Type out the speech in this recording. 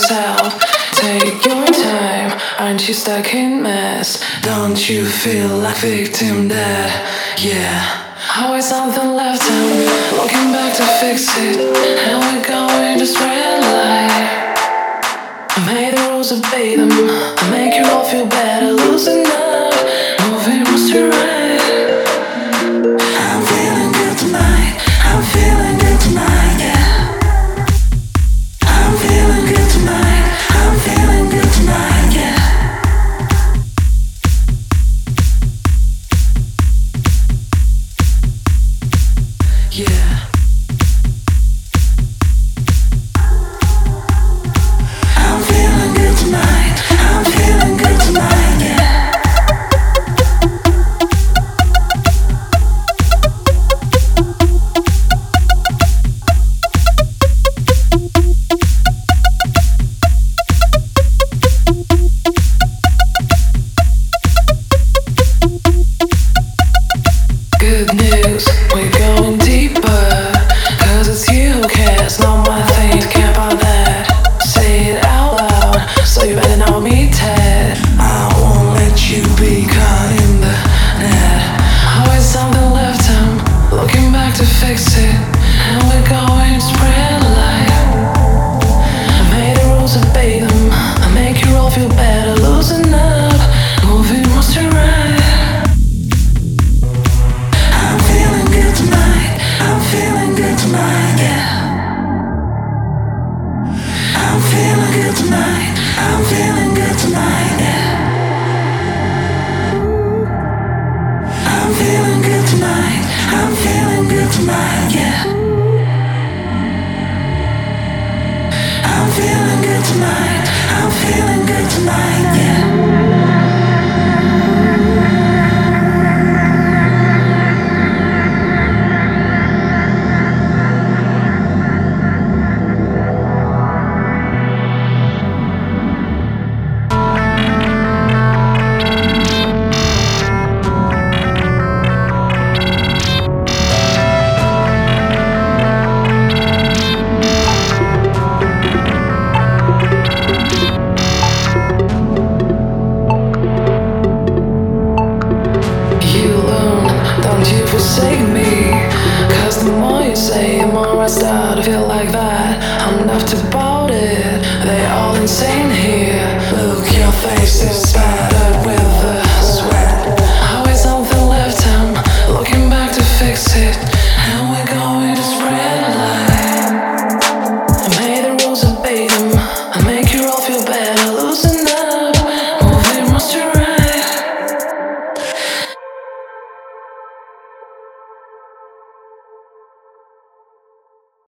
yourself. Take your time, aren't you stuck in mess? Don't you feel like victim there? Yeah. Always something left out, looking back to fix it. And we're going to spread light. I made the rules of them, I make you all feel better, losing up, moving was to right. You alone, don't you forsake me. Cause the more you say, the more I start to feel like that. I'm left about it, they all insane here. Look, your face is bad.